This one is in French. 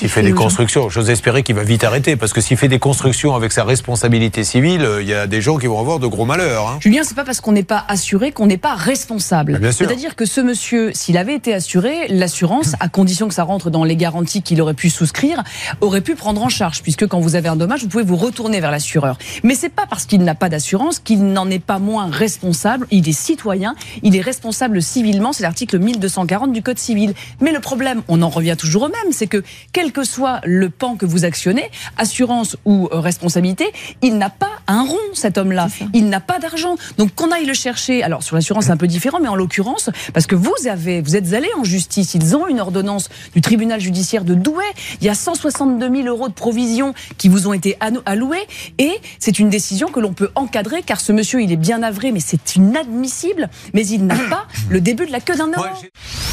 s'il fait des constructions, j'ose espérer qu'il va vite arrêter, parce que s'il fait des constructions avec sa responsabilité civile, euh, il y a des gens qui vont avoir de gros malheurs. Hein. Julien, c'est pas parce qu'on n'est pas assuré qu'on n'est pas responsable. C'est-à-dire que ce monsieur, s'il avait été assuré, l'assurance, à condition que ça rentre dans les garanties qu'il aurait pu souscrire, aurait pu prendre en charge, puisque quand vous avez un dommage, vous pouvez vous retourner vers l'assureur. Mais c'est pas parce qu'il n'a pas d'assurance qu'il n'en est pas moins responsable. Il est citoyen, il est responsable civilement. C'est l'article 1240 du Code civil. Mais le problème, on en revient toujours au même, c'est que quel que soit le pan que vous actionnez, assurance ou euh, responsabilité, il n'a pas un rond, cet homme-là. Il n'a pas d'argent. Donc qu'on aille le chercher, alors sur l'assurance c'est un peu différent, mais en l'occurrence, parce que vous avez, vous êtes allé en justice, ils ont une ordonnance du tribunal judiciaire de Douai, il y a 162 000 euros de provisions qui vous ont été alloués, et c'est une décision que l'on peut encadrer, car ce monsieur, il est bien navré, mais c'est inadmissible, mais il n'a pas le début de la queue d'un homme.